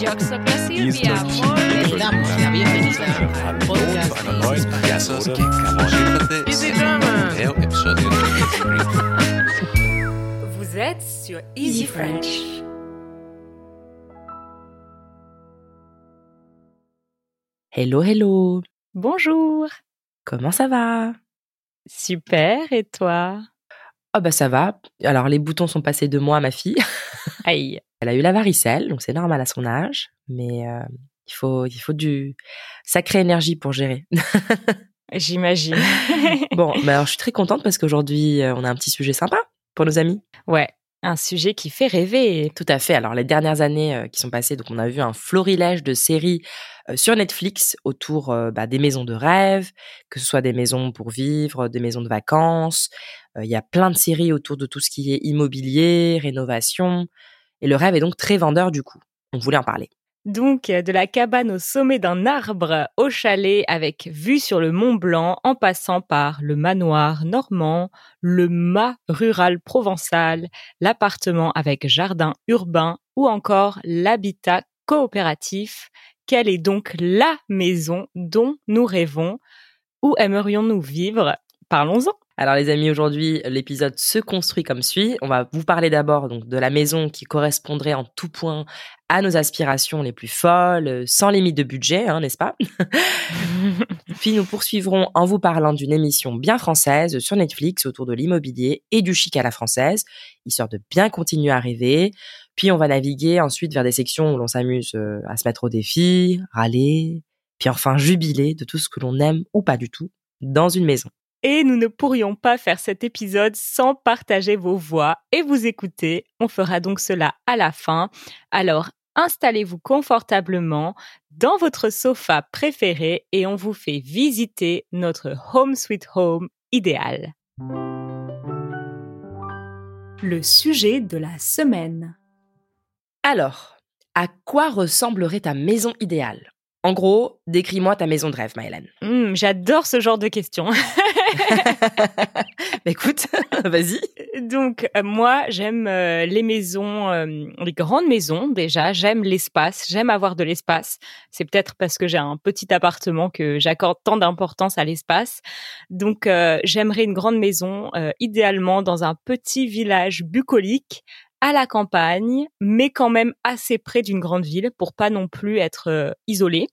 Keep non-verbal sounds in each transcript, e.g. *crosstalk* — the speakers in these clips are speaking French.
Yo soy Silvia. Damos la bienvenida al podcast neuen Easy Vous êtes sur Easy French. Hello, hello. Bonjour. Comment ça va? Super, et toi? Oh bah ça va. Alors les boutons sont passés de moi à ma fille. *laughs* Aïe. Elle a eu la varicelle, donc c'est normal à son âge, mais euh, il faut il faut du sacrée énergie pour gérer. *laughs* J'imagine. bon, bah alors je suis très contente parce qu'aujourd'hui euh, on a un petit sujet sympa pour nos amis. ouais, un sujet qui fait rêver. Tout à fait. Alors les dernières années euh, qui sont passées, donc on a vu un florilège de séries euh, sur Netflix autour euh, bah, des maisons de rêve, que ce soit des maisons pour vivre, des maisons de vacances. Il y a plein de séries autour de tout ce qui est immobilier, rénovation. Et le rêve est donc très vendeur du coup. On voulait en parler. Donc, euh, de la cabane au sommet d'un arbre au chalet avec vue sur le Mont Blanc en passant par le manoir normand, le mât rural provençal, l'appartement avec jardin urbain ou encore l'habitat coopératif. Quelle est donc la maison dont nous rêvons? Où aimerions-nous vivre? Parlons-en. Alors les amis, aujourd'hui l'épisode se construit comme suit. On va vous parler d'abord donc de la maison qui correspondrait en tout point à nos aspirations les plus folles, euh, sans limite de budget, hein, n'est-ce pas? *laughs* Puis nous poursuivrons en vous parlant d'une émission bien française sur Netflix autour de l'immobilier et du chic à la française, histoire de bien continuer à rêver. Puis on va naviguer ensuite vers des sections où l'on s'amuse euh, à se mettre au défi, râler, puis enfin jubiler de tout ce que l'on aime ou pas du tout dans une maison. Et nous ne pourrions pas faire cet épisode sans partager vos voix et vous écouter. On fera donc cela à la fin. Alors installez-vous confortablement dans votre sofa préféré et on vous fait visiter notre Home Sweet Home idéal. Le sujet de la semaine. Alors, à quoi ressemblerait ta maison idéale? En gros, décris-moi ta maison de rêve, Maëlène. Hmm, J'adore ce genre de questions. *laughs* *laughs* Bah, écoute, *laughs* vas-y. Donc euh, moi j'aime euh, les maisons, euh, les grandes maisons déjà. J'aime l'espace, j'aime avoir de l'espace. C'est peut-être parce que j'ai un petit appartement que j'accorde tant d'importance à l'espace. Donc j'aimerais une grande maison, idéalement dans un petit village bucolique à la campagne, mais quand même assez près d'une grande ville pour pas non plus être isolé.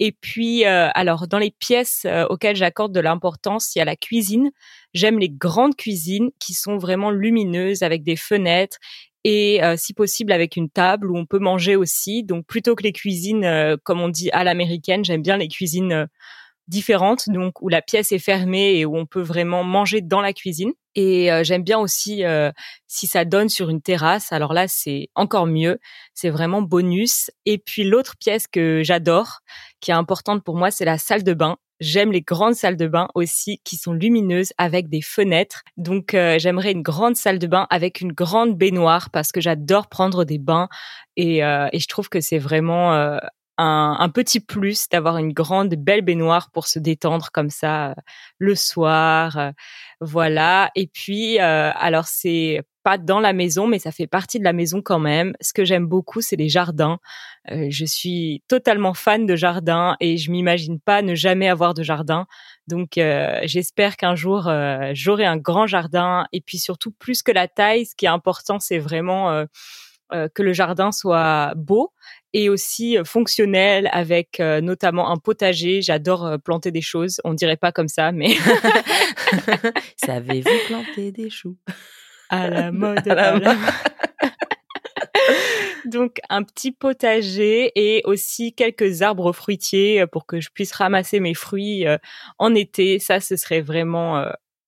Et puis, euh, alors, dans les pièces euh, auxquelles j'accorde de l'importance, il y a la cuisine. J'aime les grandes cuisines qui sont vraiment lumineuses avec des fenêtres et, euh, si possible, avec une table où on peut manger aussi. Donc, plutôt que les cuisines, euh, comme on dit à l'américaine, j'aime bien les cuisines euh, différentes, donc où la pièce est fermée et où on peut vraiment manger dans la cuisine. Et euh, j'aime bien aussi euh, si ça donne sur une terrasse. Alors là, c'est encore mieux. C'est vraiment bonus. Et puis l'autre pièce que j'adore, qui est importante pour moi, c'est la salle de bain. J'aime les grandes salles de bain aussi qui sont lumineuses avec des fenêtres. Donc euh, j'aimerais une grande salle de bain avec une grande baignoire parce que j'adore prendre des bains et, euh, et je trouve que c'est vraiment euh, un, petit plus d'avoir une grande belle baignoire pour se détendre comme ça euh, le soir. euh, voilà. Et puis euh, alors c'est pas dans la maison, mais ça fait partie de la maison quand même. Ce que j'aime beaucoup, c'est les jardins. Je suis totalement fan de jardins et je m'imagine pas ne jamais avoir de jardin. Donc, j'espère qu'un jour, j'aurai un grand jardin. Et puis surtout, plus que la taille, ce qui est important, c'est vraiment euh, que le jardin soit beau et aussi euh, fonctionnel avec euh, notamment un potager. J'adore euh, planter des choses. On dirait pas comme ça, mais *laughs* Savez-vous planter des choux? À la *laughs* mode. À la à la- *laughs* Donc un petit potager et aussi quelques arbres fruitiers pour que je puisse ramasser mes fruits en été. Ça, ce serait vraiment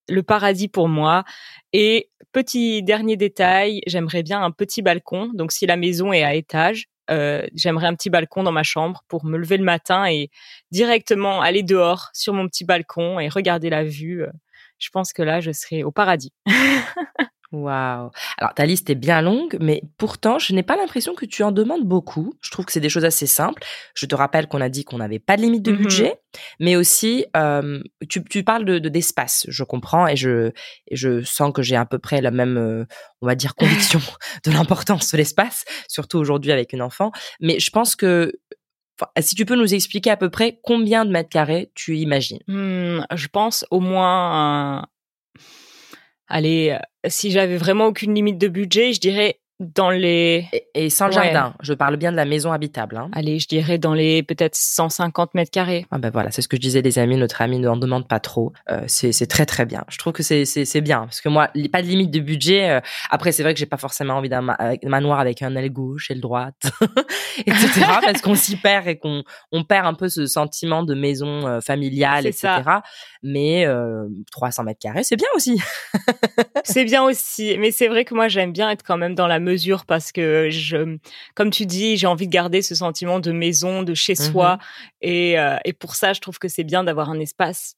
le paradis pour moi. Et petit dernier détail, j'aimerais bien un petit balcon. Donc si la maison est à étage, euh, j'aimerais un petit balcon dans ma chambre pour me lever le matin et directement aller dehors sur mon petit balcon et regarder la vue. Euh, Je pense que là, je serais au paradis. *laughs* Waouh. Alors ta liste est bien longue, mais pourtant je n'ai pas l'impression que tu en demandes beaucoup. Je trouve que c'est des choses assez simples. Je te rappelle qu'on a dit qu'on n'avait pas de limite de Mhm. budget, mais aussi euh, tu, tu parles de de- d'espace. je comprends et je et je sens que j'ai à peu près la même, euh, on va dire, conviction *laughs* de l'importance de l'espace, surtout aujourd'hui avec une enfant. Mais je pense que enfin, si tu peux nous expliquer à peu près combien de mètres carrés tu imagines? Hmm, je pense au moins, allez, euh, si j'avais vraiment aucune limite de budget, je dirais dans les, Et, et sans le Ouais. jardin. Je parle bien de la maison habitable. Hein. allez, je dirais dans les peut-être 150 mètres carrés. Ah ben voilà, c'est ce que je disais les amis, notre ami ne en demande pas trop. Euh, c'est très très bien. Je trouve que c'est bien parce que moi, pas de limite de budget. euh, après, c'est vrai que j'ai pas forcément envie d'un ma- manoir avec un aile gauche *laughs* et le droite, etc. parce qu'on s'y perd et qu'on on perd un peu ce sentiment de maison euh, familiale, etc. ça. Mais euh, 300 mètres carrés, c'est bien aussi. *laughs* C'est bien aussi, mais c'est vrai que moi j'aime bien être quand même dans la mesure parce que je, comme tu dis, j'ai envie de garder ce sentiment de maison, de chez soi, et, euh, et pour ça je trouve que c'est bien d'avoir un espace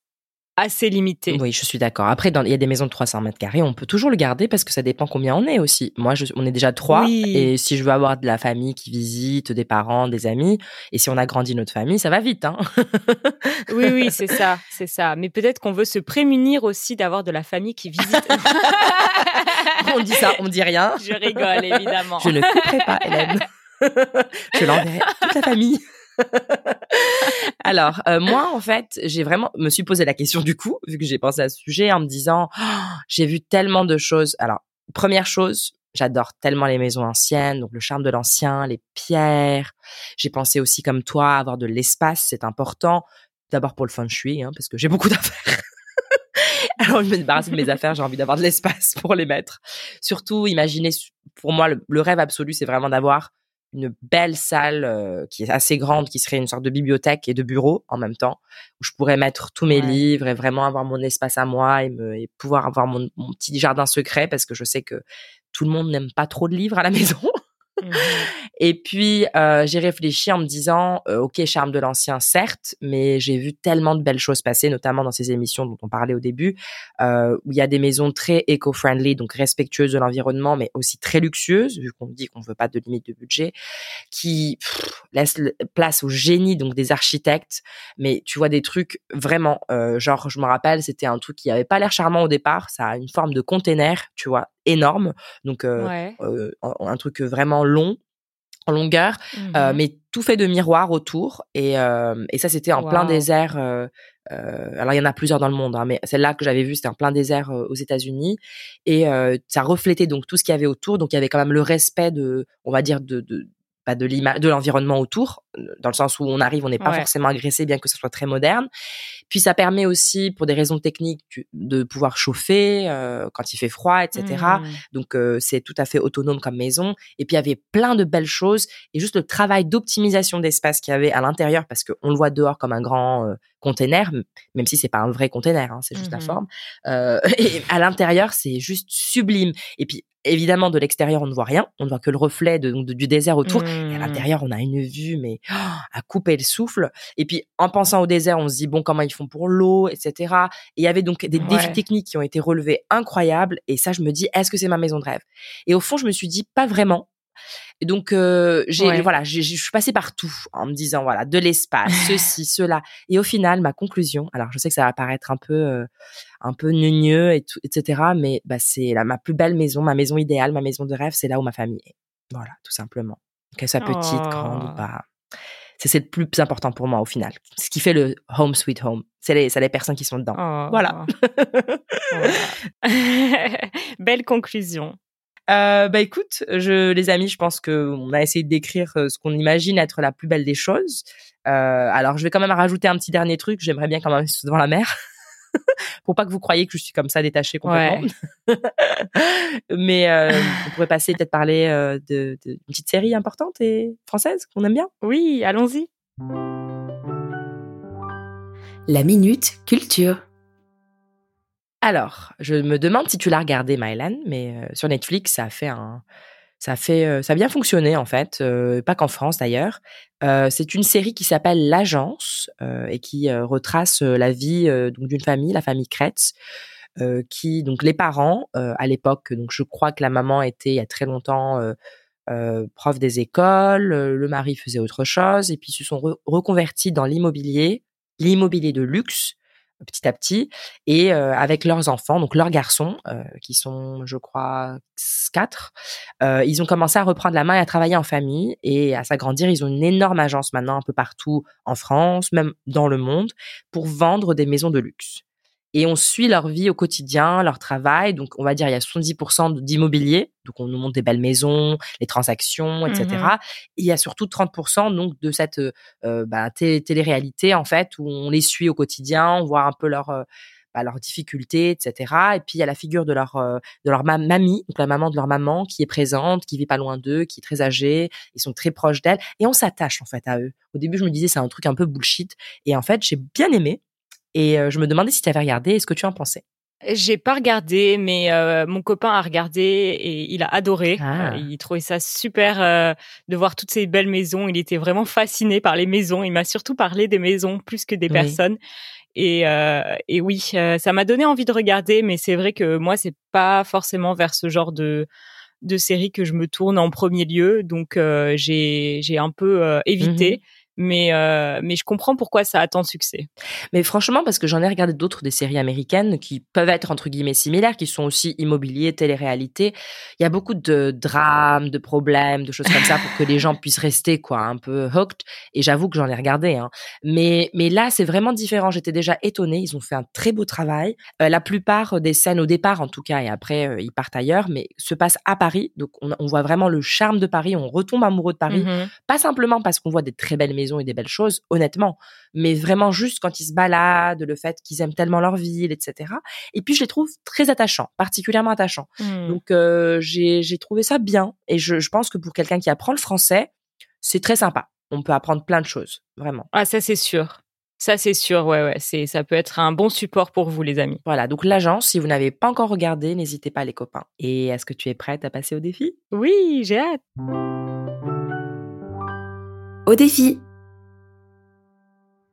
assez limité. Oui, je suis d'accord. Après, dans- il y a des maisons de 300 mètres carrés, on peut toujours le garder parce que ça dépend combien on est aussi. Moi, je, on est déjà trois. Oui. Et si je veux avoir de la famille qui visite, des parents, des amis, et si on agrandit notre famille, ça va vite. Hein *laughs* Oui, oui, c'est ça, c'est ça. Mais peut-être qu'on veut se prémunir aussi d'avoir de la famille qui visite. *laughs* on dit ça, on dit rien. je rigole évidemment. Je ne couperai pas, Hélène. *laughs* je l'enverrai à toute la famille. *laughs* Alors, euh, moi, en fait, j'ai vraiment me suis posé la question du coup, vu que j'ai pensé à ce sujet, en me disant, Oh, j'ai vu tellement de choses. Alors, première chose, j'adore tellement les maisons anciennes, donc le charme de l'ancien, les pierres. J'ai pensé aussi, comme toi, avoir de l'espace, c'est important. D'abord pour le feng shui, hein, parce que j'ai beaucoup *laughs* d'affaires. Alors, je me débarrasse de mes affaires, j'ai envie d'avoir de l'espace pour les mettre. Surtout, imaginez, pour moi, le, le rêve absolu, c'est vraiment d'avoir une belle salle euh, qui est assez grande, qui serait une sorte de bibliothèque et de bureau en même temps, où je pourrais mettre tous mes Ouais. livres et vraiment avoir mon espace à moi et, me, et pouvoir avoir mon, mon petit jardin secret parce que je sais que tout le monde n'aime pas trop de livres à la *laughs* maison. Mhm. Et puis, euh, j'ai réfléchi en me disant, euh, ok, charme de l'ancien, certes, mais j'ai vu tellement de belles choses passer, notamment dans ces émissions dont on parlait au début, euh, où il y a des maisons très éco-friendly, donc respectueuses de l'environnement, mais aussi très luxueuses, vu qu'on dit qu'on veut pas de limite de budget, qui laissent place au génie donc des architectes. Mais tu vois des trucs vraiment, genre, je me rappelle, c'était un truc qui avait pas l'air charmant au départ. Ça a une forme de container, tu vois, énorme. Donc, euh, Ouais. euh, un truc vraiment long en longueur, euh, Mhm. mais tout fait de miroirs autour. Et, euh, et ça, c'était en plein désert. euh, euh, alors, il y en a plusieurs dans le monde, hein, mais celle-là que j'avais vue, c'était en plein désert euh, aux États-Unis. Et euh, ça reflétait donc tout ce qu'il y avait autour. Donc, il y avait quand même le respect de, on va dire, de, de de l'image, de l'environnement autour, dans le sens où on arrive, on n'est pas Ouais. forcément agressé, bien que ce soit très moderne. Puis ça permet aussi, pour des raisons techniques, de pouvoir chauffer euh, quand il fait froid, etc. Mhm. Donc euh, c'est tout à fait autonome comme maison. Et puis il y avait plein de belles choses et juste le travail d'optimisation d'espace qu'il y avait à l'intérieur parce qu'on le voit dehors comme un grand euh, container, même si c'est pas un vrai container, hein, c'est juste la Mhm. forme. Euh, *laughs* et à l'intérieur c'est juste sublime. Et puis évidemment de l'extérieur on ne voit rien, on ne voit que le reflet de, de- du désert autour. Et à Mhm. l'intérieur, on a une vue, mais oh, à couper le souffle. Et puis, en pensant au désert, on se dit, bon, comment ils font pour l'eau, etc. Et il y avait donc des défis techniques qui ont été relevés incroyables. Et ça, je me dis, est-ce que c'est ma maison de rêve? Et au fond, je me suis dit, pas vraiment. Et donc, euh, j'ai, Ouais. voilà, je suis passée partout en me disant, voilà, de l'espace, *laughs* ceci, cela. Et au final, ma conclusion, alors je sais que ça va paraître un peu, euh, un peu et tout, etc. Mais bah, c'est la, ma plus belle maison, ma maison idéale, ma maison de rêve, c'est là où ma famille est. Voilà, tout simplement. Qu'elle soit petite, grande ou Oh. pas. C'est le plus important pour moi au final. Ce qui fait le home sweet home. C'est les, les personnes qui sont dedans. Oh. *laughs* Voilà. Voilà. *laughs* Belle conclusion. Euh, bah écoute, je, les amis, je pense que on a essayé de décrire euh, ce qu'on imagine être la plus belle des choses. Euh, alors, je vais quand même rajouter un petit dernier truc. J'aimerais bien quand même devant la mer. *laughs* Pour pas que vous croyiez que je suis comme ça détachée complètement. *laughs* Mais euh, on pourrait passer peut-être parler euh, de, de- d'une petite série importante et française qu'on aime bien. Oui, allons-y. La minute culture. Alors, je me demande si tu l'as regardé, Mylan, mais euh, sur Netflix, ça a fait un, ça a fait, euh, ça a bien fonctionné en fait, euh, pas qu'en France d'ailleurs. C'est une série qui s'appelle L'Agence et qui retrace la vie donc d'une famille, la famille Kretz, qui donc les parents à l'époque donc je crois que la maman était il y a très longtemps prof des écoles, le mari faisait autre chose et puis se sont re- reconvertis dans l'immobilier, l'immobilier de luxe petit à petit et avec leurs enfants donc leurs garçons qui sont je crois quatre ils ont commencé à reprendre la main et à travailler en famille et à s'agrandir. Ils ont une énorme agence maintenant un peu partout en France même dans le monde pour vendre des maisons de luxe et on suit leur vie au quotidien, leur travail. Donc, on va dire, il y a 70% d'immobilier. Donc, on nous montre des belles maisons, les transactions, etc. Mhm. Et il y a surtout 30% donc de cette euh, bah, té- télé-réalité, en fait, où on les suit au quotidien, on voit un peu leur, euh, bah, leurs difficultés, etc. Et puis, il y a la figure de leur, euh, de leur ma- mamie, donc la maman de leur maman, qui est présente, qui vit pas loin d'eux, qui est très âgée. Ils sont très proches d'elle. Et on s'attache, en fait, à eux. Au début, je me disais, c'est un truc un peu bullshit. Et en fait, j'ai bien aimé. Et euh, je me demandais si tu avais regardé et ce que tu en pensais. J'ai pas regardé, mais euh, mon copain a regardé et il a adoré. Ah. Euh, il trouvait ça super euh, de voir toutes ces belles maisons. Il était vraiment fasciné par les maisons. Il m'a surtout parlé des maisons plus que des Oui. personnes. Et, euh, et oui, ça m'a donné envie de regarder, mais c'est vrai que moi, c'est pas forcément vers ce genre de de série que je me tourne en premier lieu. Donc j'ai j'ai un peu évité. Mais, euh, mais je comprends pourquoi ça a tant de succès. Mais franchement, parce que j'en ai regardé d'autres des séries américaines qui peuvent être entre guillemets similaires, qui sont aussi immobiliers, télé-réalité. Il y a beaucoup de drames, de problèmes, de choses comme ça pour que les gens puissent rester quoi, un peu hooked. Et j'avoue que j'en ai regardé. Hein. Mais mais là, c'est vraiment différent. J'étais déjà étonnée. Ils ont fait un très beau travail. Euh, la plupart des scènes au départ, en tout cas, et après euh, ils partent ailleurs, mais se passent à Paris. Donc on, on voit vraiment le charme de Paris. On retombe amoureux de Paris. Mhm. Pas simplement parce qu'on voit des très belles maisons et des belles choses, honnêtement, mais vraiment juste quand ils se baladent, le fait qu'ils aiment tellement leur ville, etc. Et puis je les trouve très attachants, particulièrement attachants. Mhm. Donc euh, j'ai j'ai trouvé ça bien et je, je pense que pour quelqu'un qui apprend le français, c'est très sympa. On peut apprendre plein de choses, vraiment. Ah, ça, c'est sûr. Ça, c'est sûr. Ouais, ouais. C'est, ça peut être un bon support pour vous, les amis. Voilà, donc l'agence, si vous n'avez pas encore regardé, n'hésitez pas les copains. Et est-ce que tu es prête à passer au défi? Oui, j'ai hâte. Au défi.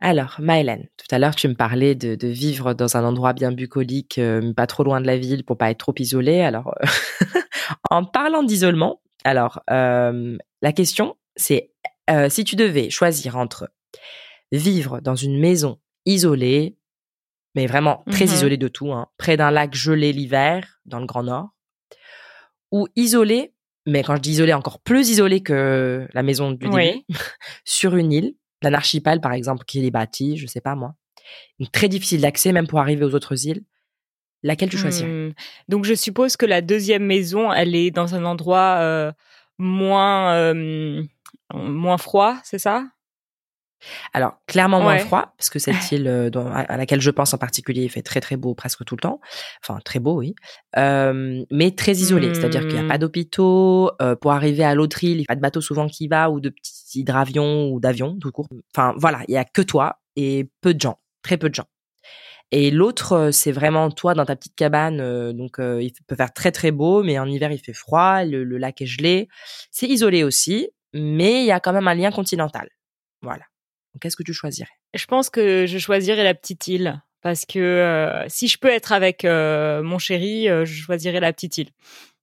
Alors, Maëlène, tout à l'heure, tu me parlais de, de vivre dans un endroit bien bucolique, euh, pas trop loin de la ville pour pas être trop isolé. Alors, euh, *laughs* en parlant d'isolement, alors, euh, la question, c'est euh, si tu devais choisir entre vivre dans une maison isolée, mais vraiment très Mhm. isolée de tout, hein, près d'un lac gelé l'hiver, dans le Grand Nord, ou isolé, mais quand je dis isolé, encore plus isolé que la maison du début, Oui. *laughs* sur une île, d'un archipel par exemple, qui est bâti, je sais pas moi, donc très difficile d'accès même pour arriver aux autres îles, laquelle tu choisirais? Hmm. Donc, je suppose que la deuxième maison, elle est dans un endroit euh, moins, euh, moins froid, c'est ça? Alors, clairement moins Ouais. froid, parce que cette *laughs* île euh, dont- à à laquelle je pense en particulier, il fait très très beau presque tout le temps. Enfin, très beau, oui. Euh, mais très isolé, c'est-à-dire qu'il n'y a pas d'hôpitaux. euh, pour arriver à l'autre île, il n'y a pas de bateau souvent qui va, ou de petits hydravions, ou d'avions, tout court. Enfin, voilà, il y a que toi et peu de gens, très peu de gens. Et l'autre, euh, c'est vraiment toi dans ta petite cabane. donc, il peut faire très très beau, mais en hiver, il fait froid. Le, le lac est gelé. C'est isolé aussi, mais il y a quand même un lien continental. Voilà. Qu'est-ce que tu choisirais? Je pense que je choisirais la petite île. Parce que euh, si je peux être avec euh, mon chéri, euh, je choisirais la petite île.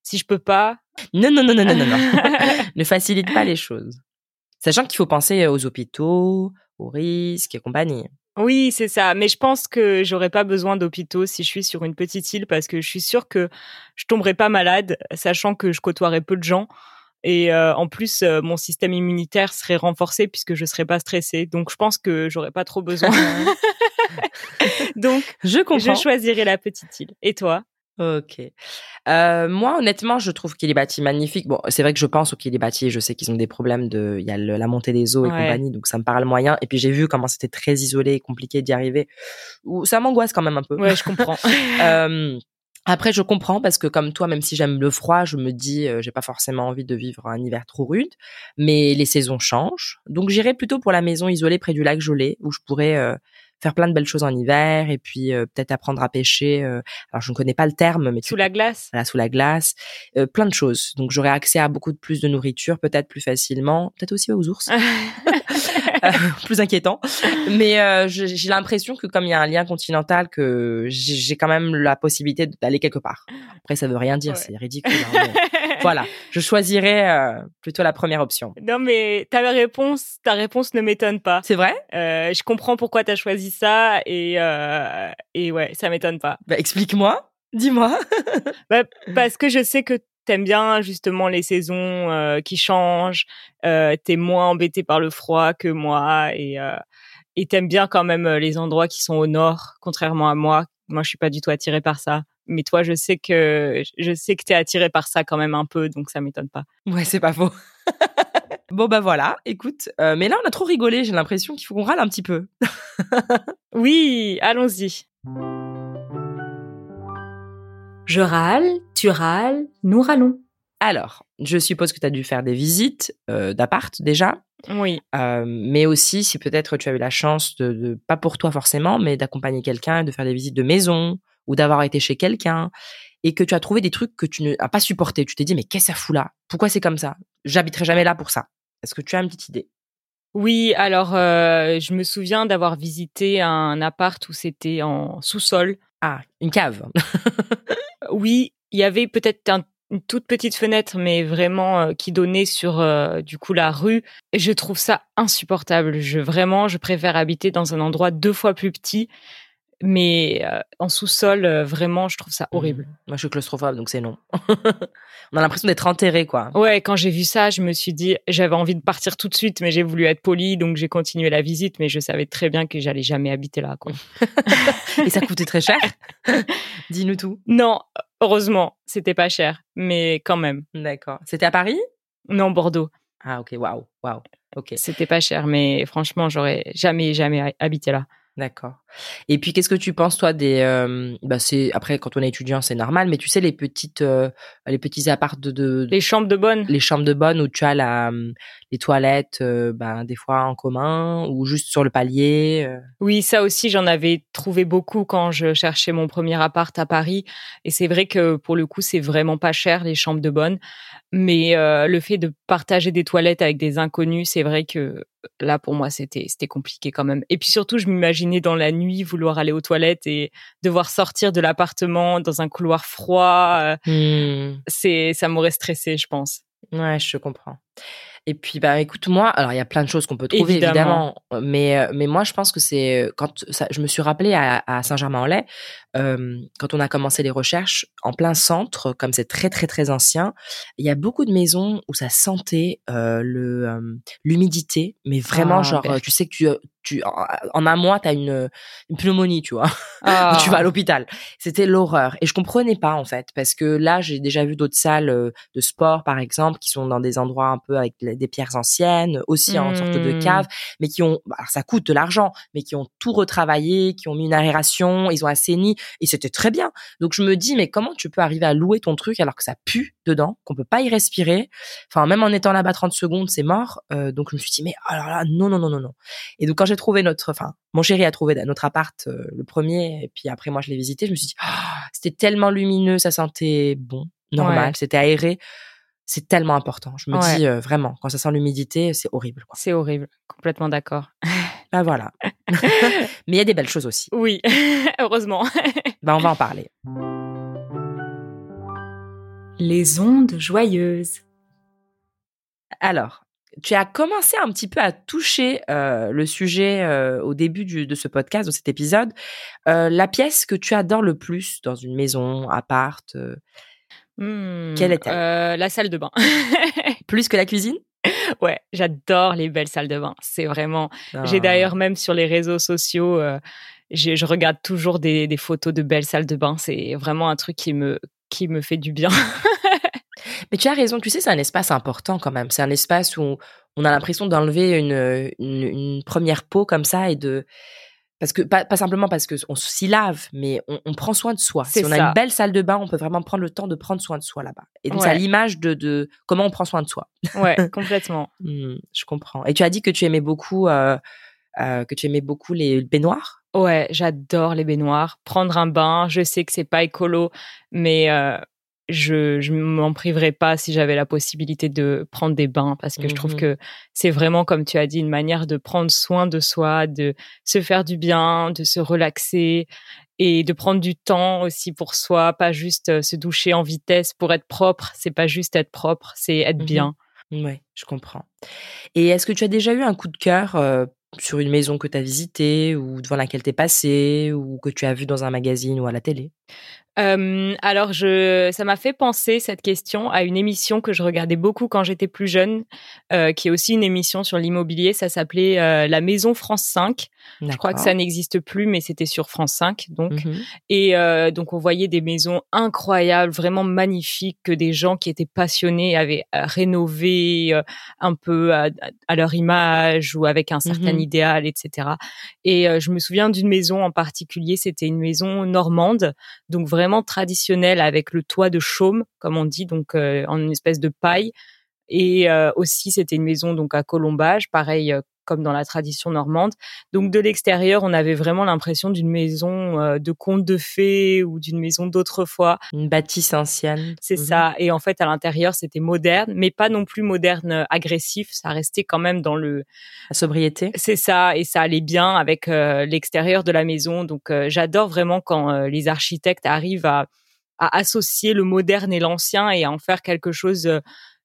Si je peux pas, *laughs* Non, non, non, non, non, non, non. *laughs* ne facilite pas les choses. Sachant qu'il faut penser aux hôpitaux, aux risques et compagnie. Oui, c'est ça. Mais je pense que j'aurais pas besoin d'hôpitaux si je suis sur une petite île parce que je suis sûre que je tomberai pas malade, sachant que je côtoierai peu de gens. Et euh, en plus, euh, mon système immunitaire serait renforcé puisque je serais pas stressée. Donc, je pense que j'aurais pas trop besoin. *laughs* Donc, Je comprends. je choisirais la petite île. Et toi? Ok. Euh, moi, honnêtement, je trouve qu'il est bâti magnifique. Bon, c'est vrai que je pense au Kiribati je sais qu'ils ont des problèmes de, il y a le- la montée des eaux et Ouais. compagnie, donc ça me parle moyen. Et puis j'ai vu comment c'était très isolé et compliqué d'y arriver. Ou ça m'angoisse quand même un peu. Ouais, je comprends. *laughs* Après, je comprends parce que comme toi, même si j'aime le froid, je me dis, euh, j'ai pas forcément envie de vivre un hiver trop rude. Mais les saisons changent, donc j'irai plutôt pour la maison isolée près du lac gelé, où je pourrais euh, faire plein de belles choses en hiver et puis euh, peut-être apprendre à pêcher. euh, alors, je ne connais pas le terme, mais Sous la glace voilà, sous la glace, euh, plein de choses. Donc j'aurai accès à beaucoup de plus de nourriture, peut-être plus facilement, peut-être aussi aux ours. *laughs* *laughs* Plus inquiétant. Mais euh, j'ai l'impression que comme il y a un lien continental, que j'ai j'ai quand même la possibilité d'aller quelque part. Après, ça veut rien dire, Ouais. c'est ridicule. hein, *laughs* voilà, je choisirais euh, plutôt la première option. Non, mais ta réponse, ta réponse ne m'étonne pas. C'est vrai? Euh, je comprends pourquoi tu as choisi ça et, euh, et ouais, ça m'étonne pas. bah, Explique-moi, dis-moi. *laughs* Bah, parce que je sais que t'aimes bien justement les saisons euh, qui changent, euh, t'es moins embêté par le froid que moi et euh, et t'aimes bien quand même les endroits qui sont au nord, contrairement à moi. Moi, je suis pas du tout attirée par ça. Mais toi, je sais que je sais que t'es attiré par ça quand même un peu, donc ça m'étonne pas. Ouais, c'est pas faux. *laughs* bon bah voilà, écoute. euh, mais là, on a trop rigolé. J'ai l'impression qu'il faut qu'on râle un petit peu. *laughs* Oui, allons-y. Je râle, tu râles, nous râlons. Alors, je suppose que tu as dû faire des visites euh, d'appart déjà. Oui. Euh, mais aussi si peut-être tu as eu la chance de, de- pas pour toi forcément, mais d'accompagner quelqu'un, de faire des visites de maison ou d'avoir été chez quelqu'un et que tu as trouvé des trucs que tu n'as pas supporté. Tu t'es dit mais qu'est-ce que ça fout là? Pourquoi c'est comme ça? J'habiterai jamais là pour ça. Est-ce que tu as une petite idée? Oui, alors euh, je me souviens d'avoir visité un appart où c'était en sous-sol. Ah, une cave. *laughs* Oui, il y avait peut-être un- une toute petite fenêtre, mais vraiment euh, qui donnait sur euh, du coup la rue. Et je trouve ça insupportable. Je vraiment, je préfère habiter dans un endroit deux fois plus petit, mais euh, en sous-sol, euh, vraiment, je trouve ça horrible. Moi, je suis claustrophobe, donc c'est non. *laughs* On a l'impression d'être enterré, quoi. Ouais, quand j'ai vu ça, je me suis dit, j'avais envie de partir tout de suite, mais j'ai voulu être poli, donc j'ai continué la visite, mais je savais très bien que j'allais jamais habiter là. Quoi. *laughs* Et ça coûtait très cher? *laughs* Dis-nous tout. Non, heureusement, c'était pas cher, mais quand même. D'accord. C'était à Paris? Non, Bordeaux, Ah, ok. Waouh, waouh. Ok. c'était pas cher, mais franchement, j'aurais jamais, jamais habité là. D'accord. Et puis, qu'est-ce que tu penses, toi, des... euh, bah, c'est Après, quand on est étudiant, c'est normal, mais tu sais, les petites, euh, les petits apparts de... de Les chambres de bonne les chambres de bonne où tu as la, les toilettes, euh, ben, des fois en commun ou juste sur le palier. euh? Oui, ça aussi, j'en avais trouvé beaucoup quand je cherchais mon premier appart à Paris. Et c'est vrai que pour le coup, c'est vraiment pas cher, les chambres de bonne. Mais euh, le fait de partager des toilettes avec des inconnus, c'est vrai que là, pour moi, c'était c'était compliqué quand même. Et puis surtout, je m'imaginais dans la nuit vouloir aller aux toilettes et devoir sortir de l'appartement dans un couloir froid. Hmm. C'est ça m'aurait stressé, je pense. Ouais, je comprends. Et puis, bah, écoute, moi, alors il y a plein de choses qu'on peut trouver, Évidemment. évidemment, mais euh, mais moi, je pense que c'est euh, quand ça, je me suis rappelé à, à Saint-Germain-en-Laye, euh, quand on a commencé les recherches, en plein centre, comme c'est très très très ancien, il y a beaucoup de maisons où ça sentait euh, le euh, l'humidité, mais vraiment Ah, genre, tu sais que tu tu en, en un mois t'as une, une pneumonie, tu vois. Ah. *laughs* tu vas à l'hôpital. C'était l'horreur. Et je comprenais pas, en fait, parce que là, j'ai déjà vu d'autres salles de sport, par exemple, qui sont dans des endroits un peu avec des pierres anciennes, aussi en sorte de Hmm. cave, mais qui ont, bah, alors ça coûte de l'argent, mais qui ont tout retravaillé, qui ont mis une aération, ils ont assaini, et c'était très bien. Donc je me dis, mais comment tu peux arriver à louer ton truc alors que ça pue dedans, qu'on peut pas y respirer? Enfin, même en étant là-bas 30 secondes, c'est mort. Euh, donc je me suis dit, mais alors là, non, non, non, non, non. Et donc quand j'ai trouvé notre, enfin, mon chéri a trouvé notre appart, euh, le premier, et puis après moi je l'ai visité, je me suis dit, Ah, c'était tellement lumineux, ça sentait bon, normal, Ouais. c'était aéré. C'est tellement important. Je me Ouais. dis euh, vraiment, quand ça sent l'humidité, c'est horrible. C'est horrible, complètement d'accord. Bah voilà. *laughs* *laughs* Mais il y a des belles choses aussi. Oui, *laughs* heureusement. Bah on va en parler. Les ondes joyeuses. Alors, tu as commencé un petit peu à toucher euh, le sujet euh, au début du- de ce podcast, de cet épisode. Euh, la pièce que tu adores le plus dans une maison, appart, Quelle est-elle euh, La salle de bain. *laughs* plus que la cuisine? Ouais, j'adore les belles salles de bain. C'est vraiment. J'ai Ah. d'ailleurs même sur les réseaux sociaux, euh, je regarde toujours des, des photos de belles salles de bain. C'est vraiment un truc qui me qui me fait du bien. *laughs* Mais tu as raison, tu sais, c'est un espace important quand même. C'est un espace où on a l'impression d'enlever une, une, une première peau comme ça et de... Parce que, pas, pas simplement parce qu'on s'y lave, mais on, on prend soin de soi. Si on a une belle salle de bain, on peut vraiment prendre le temps de prendre soin de soi là-bas. Et donc, c'est à Ouais. l'image de, de comment on prend soin de soi. ouais, *laughs* complètement. Hmm, je comprends. Et tu as dit que tu aimais beaucoup, euh, euh, que tu aimais beaucoup les baignoires? Ouais, j'adore les baignoires. Prendre un bain, je sais que c'est pas écolo, mais euh, je je m'en priverais pas si j'avais la possibilité de prendre des bains parce que je trouve Mhm. que c'est vraiment comme tu as dit une manière de prendre soin de soi, de se faire du bien, de se relaxer et de prendre du temps aussi pour soi, pas juste euh, se doucher en vitesse pour être propre, c'est pas juste être propre, c'est être Mhm. bien. Ouais, je comprends. Et est-ce que tu as déjà eu un coup de cœur euh, sur une maison que tu as visitée ou devant laquelle tu es passé ou que tu as vu dans un magazine ou à la télé? Euh, alors, je, ça m'a fait penser cette question à une émission que je regardais beaucoup quand j'étais plus jeune, euh, qui est aussi une émission sur l'immobilier. Ça s'appelait euh, La Maison France 5. Je crois que ça n'existe plus, mais c'était sur France 5. Donc, Mhm. et donc on voyait des maisons incroyables, vraiment magnifiques, que des gens qui étaient passionnés avaient rénové un peu à, à leur image ou avec un certain Mhm. idéal, etc. Et je me souviens d'une maison en particulier, c'était une maison normande, donc vraiment traditionnelle avec le toit de chaume, comme on dit, donc euh, en une espèce de paille. Et euh, aussi, c'était une maison donc à colombage, pareil euh, comme dans la tradition normande. Donc de l'extérieur, on avait vraiment l'impression d'une maison euh, de conte de fées ou d'une maison d'autrefois. Une bâtisse ancienne. C'est Mhm. ça. Et en fait, à l'intérieur, c'était moderne, mais pas non plus moderne euh, agressif. Ça restait quand même dans le. La sobriété. C'est ça, et ça allait bien avec euh, l'extérieur de la maison. Donc euh, j'adore vraiment quand euh, les architectes arrivent à, à associer le moderne et l'ancien et à en faire quelque chose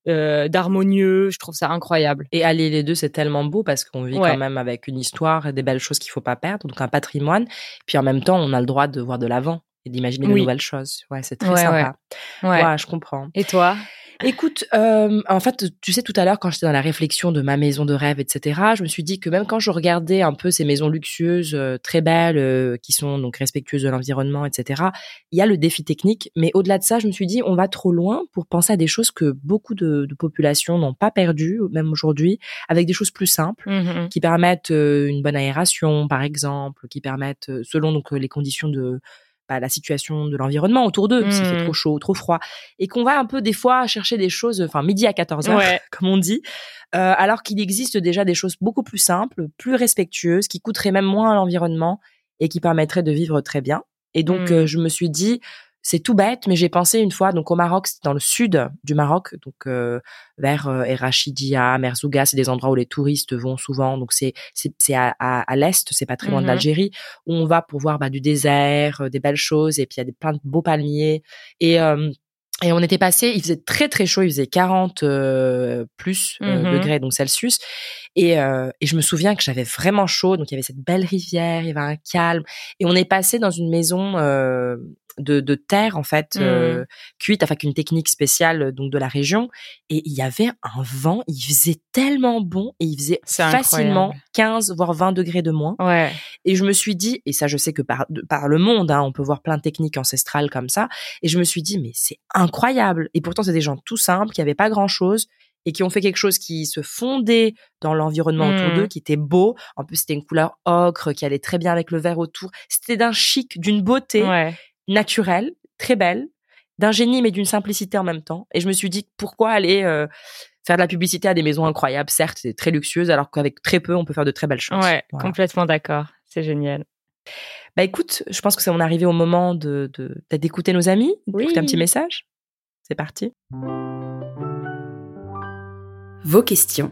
euh, d'harmonieux. Je trouve ça incroyable. Et allier les deux, c'est tellement beau parce qu'on vit Ouais. quand même avec une histoire et des belles choses qu'il faut pas perdre, donc un patrimoine. Puis en même temps, on a le droit de voir de l'avant et d'imaginer de nouvelles choses. Ouais, c'est très Ouais, sympa. Ouais. Ouais, je comprends. Et toi? Écoute, euh, en fait, tu sais, tout à l'heure, quand j'étais dans la réflexion de ma maison de rêve, etc., je me suis dit que même quand je regardais un peu ces maisons luxueuses, euh, très belles, euh, qui sont donc respectueuses de l'environnement, etc., il y a le défi technique. Mais au-delà de ça, je me suis dit, on va trop loin pour penser à des choses que beaucoup de, de populations n'ont pas perdues, même aujourd'hui, avec des choses plus simples Mhm. qui permettent euh, une bonne aération, par exemple, qui permettent, euh, selon donc euh, les conditions de bah, la situation de l'environnement autour d'eux, s'il fait Mhm. trop chaud ou trop froid, et qu'on va un peu des fois chercher des choses, enfin midi à 14 heures, Ouais. *laughs* comme on dit, euh, alors qu'il existe déjà des choses beaucoup plus simples, plus respectueuses, qui coûteraient même moins à l'environnement et qui permettraient de vivre très bien. Et donc Mhm. euh, je me suis dit, c'est tout bête, mais j'ai pensé une fois, donc au Maroc, c'était dans le sud du Maroc, donc euh, vers euh, Erachidia, Merzouga, c'est des endroits où les touristes vont souvent. Donc c'est c'est c'est à, à, à l'est, c'est pas très loin de Mhm. l'Algérie, où on va pour voir bah, du désert, euh, des belles choses, et puis il y a des, plein de beaux palmiers. Et euh, et on était passé, il faisait très très chaud, il faisait 40 euh, plus euh, Mhm. degrés donc Celsius. Et, euh, et je me souviens que j'avais vraiment chaud, donc il y avait cette belle rivière, il y avait un calme. Et on est passé dans une maison euh, de, de terre en fait, Mhm. cuite avec une technique spéciale donc de la région. Et il y avait un vent, il faisait tellement bon et il faisait facilement incroyable. 15 voire 20 degrés de moins. Ouais. Et je me suis dit, et ça je sais que par, le monde, hein, on peut voir plein de techniques ancestrales comme ça, et je me suis dit, mais c'est incroyable. Et pourtant, c'est des gens tout simples, qui avaient pas grand-chose, et qui ont fait quelque chose qui se fondait dans l'environnement autour Mm. d'eux, qui était beau. En plus, c'était une couleur ocre, qui allait très bien avec le vert autour. C'était d'un chic, d'une beauté Ouais. naturelle, très belle, d'un génie, mais d'une simplicité en même temps. Et je me suis dit, pourquoi aller... euh, faire de la publicité à des maisons incroyables, certes, c'est très luxueuse, alors qu'avec très peu, on peut faire de très belles choses. Ouais. Voilà. Complètement d'accord. C'est génial. Bah écoute, je pense que c'est on est arrivé au moment de d'écouter nos amis, d'écouter un petit message. C'est parti. Vos questions.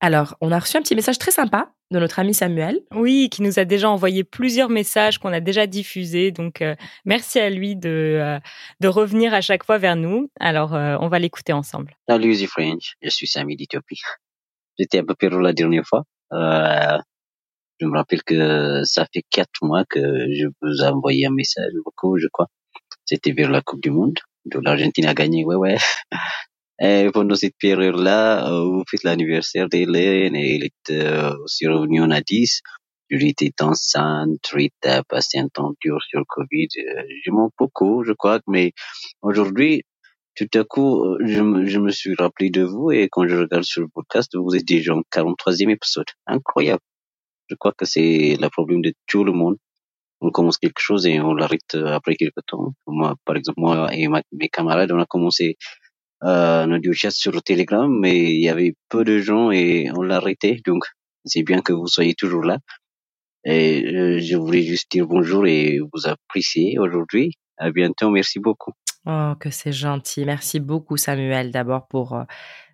Alors, on a reçu un petit message très sympa de notre ami Samuel. Oui, qui nous a déjà envoyé plusieurs messages qu'on a déjà diffusés. Donc, euh, merci à lui de, euh, de revenir à chaque fois vers nous. Alors, euh, on va l'écouter ensemble. Salut The French, je suis Samy d'Éthiopie. J'étais un peu perdu la dernière fois. Euh, je me rappelle que ça fait quatre mois que je vous ai envoyé un message beaucoup, je crois. C'était vers la Coupe du Monde. L'Argentine a gagné, ouais, ouais. *laughs* Et pendant cette période-là, euh, vous faites l'anniversaire d'Hélène et elle était euh, aussi revenue en Addis. Julie était enceinte, a passé un temps dur sur le Covid. Euh, Je manque beaucoup, je crois, mais aujourd'hui, tout à coup, euh, je me, je me suis rappelé de vous et quand je regarde sur le podcast, vous êtes déjà en 43e épisode. Incroyable. Je crois que c'est le problème de tout le monde. On commence quelque chose et on l'arrête euh, après quelque temps. Moi, par exemple, moi et mes camarades, on a commencé euh, un chat sur le Telegram, mais il y avait peu de gens et on l'a arrêté. Donc, c'est bien que vous soyez toujours là. Et euh, je voulais juste dire bonjour et vous apprécier aujourd'hui. À bientôt. Merci beaucoup. Oh, que c'est gentil. Merci beaucoup, Samuel, d'abord pour euh,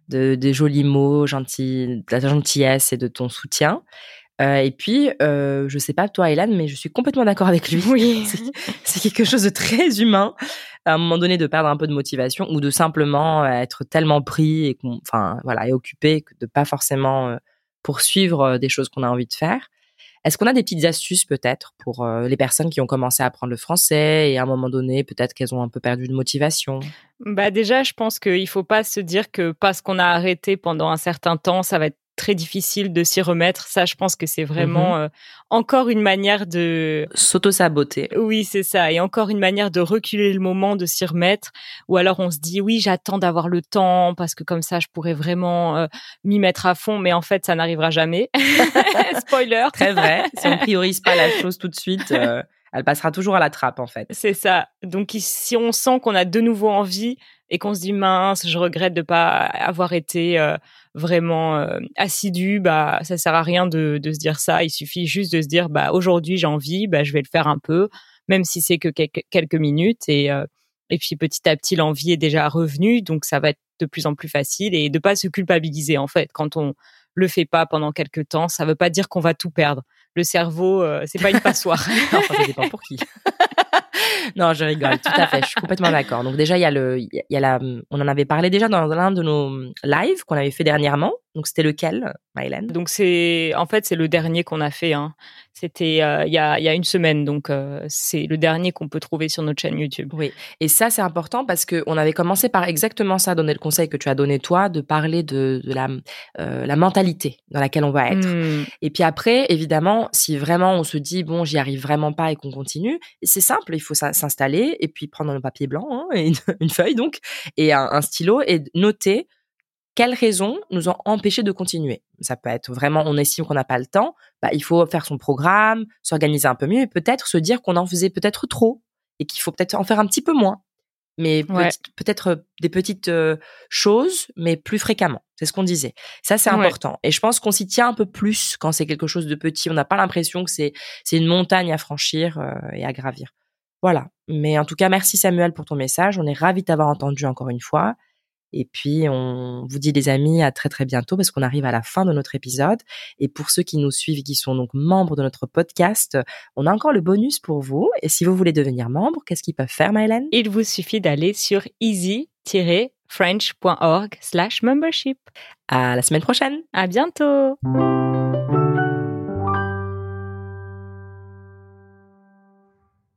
de, des jolis mots, gentil, de la gentillesse et de ton soutien. Euh, et puis, euh, je sais pas toi, Hélène, mais je suis complètement d'accord avec lui. Oui. *laughs* C'est- quelque chose de très humain, à un moment donné, de perdre un peu de motivation ou de simplement être tellement pris et enfin, voilà, et occupé que de pas forcément euh, poursuivre euh, des choses qu'on a envie de faire. Est-ce qu'on a des petites astuces peut-être pour euh, les personnes qui ont commencé à apprendre le français et à un moment donné, peut-être qu'elles ont un peu perdu de motivation? Bah déjà, je pense qu'il faut pas se dire que parce qu'on a arrêté pendant un certain temps, ça va être très difficile de s'y remettre. Ça, je pense que c'est vraiment euh, encore une manière de S'auto-saboter. Oui, c'est ça. Et encore une manière de reculer le moment, de s'y remettre. Ou alors on se dit, oui, j'attends d'avoir le temps parce que comme ça, je pourrais vraiment euh, m'y mettre à fond. Mais en fait, ça n'arrivera jamais. *laughs* Spoiler. Très vrai. *laughs* si on priorise pas la chose tout de suite, euh, elle passera toujours à la trappe en fait. C'est ça. Donc si on sent qu'on a de nouveau envie et qu'on se dit mince, je regrette de pas avoir été euh, vraiment euh, assidu, bah ça sert à rien de, de se dire ça. Il suffit juste de se dire bah aujourd'hui j'ai envie, bah je vais le faire un peu, même si c'est que quelques, minutes et euh, et puis petit à petit l'envie est déjà revenue, donc ça va être de plus en plus facile et de pas se culpabiliser en fait quand on le fait pas pendant quelques temps, ça veut pas dire qu'on va tout perdre. Le cerveau, euh, c'est pas une passoire. *laughs* enfin, ça dépend pour qui. *laughs* *laughs* non, je rigole, tout à fait. Je suis complètement d'accord. Donc déjà, il y a le, il y a la, on en avait parlé déjà dans l'un de nos lives qu'on avait fait dernièrement. Donc c'était lequel, Mylène Donc c'est, en fait, c'est le dernier qu'on a fait. Hein. C'était euh, il y a il y a une semaine, donc euh, c'est le dernier qu'on peut trouver sur notre chaîne YouTube. Oui. Et ça, c'est important parce que on avait commencé par exactement ça, donner le conseil que tu as donné toi, de parler de, de la, euh, la mentalité dans laquelle on va être. Hmm. Et puis après, évidemment, si vraiment on se dit bon, j'y arrive vraiment pas et qu'on continue, c'est simple, il faut s'in- s'installer et puis prendre un papier blanc hein, *laughs* et une, une feuille donc et un, un stylo et noter quelles raisons nous ont empêché de continuer? Ça peut être vraiment, on estime qu'on n'a pas le temps, bah, il faut faire son programme, s'organiser un peu mieux et peut-être se dire qu'on en faisait peut-être trop et qu'il faut peut-être en faire un petit peu moins. Mais Ouais. peut-être euh, des petites euh, choses, mais plus fréquemment. C'est ce qu'on disait. Ça, c'est Ouais. important. Et je pense qu'on s'y tient un peu plus quand c'est quelque chose de petit. On n'a pas l'impression que c'est c'est une montagne à franchir euh, et à gravir. Voilà. Mais en tout cas, merci Samuel pour ton message. On est ravis de t'avoir entendu encore une fois. Et puis, on vous dit, les amis, à très très bientôt parce qu'on arrive à la fin de notre épisode. Et pour ceux qui nous suivent et qui sont donc membres de notre podcast, on a encore le bonus pour vous. Et si vous voulez devenir membre, qu'est-ce qu'ils peuvent faire, Mylène Il vous suffit d'aller sur easy-french.org/membership. À la semaine prochaine À bientôt.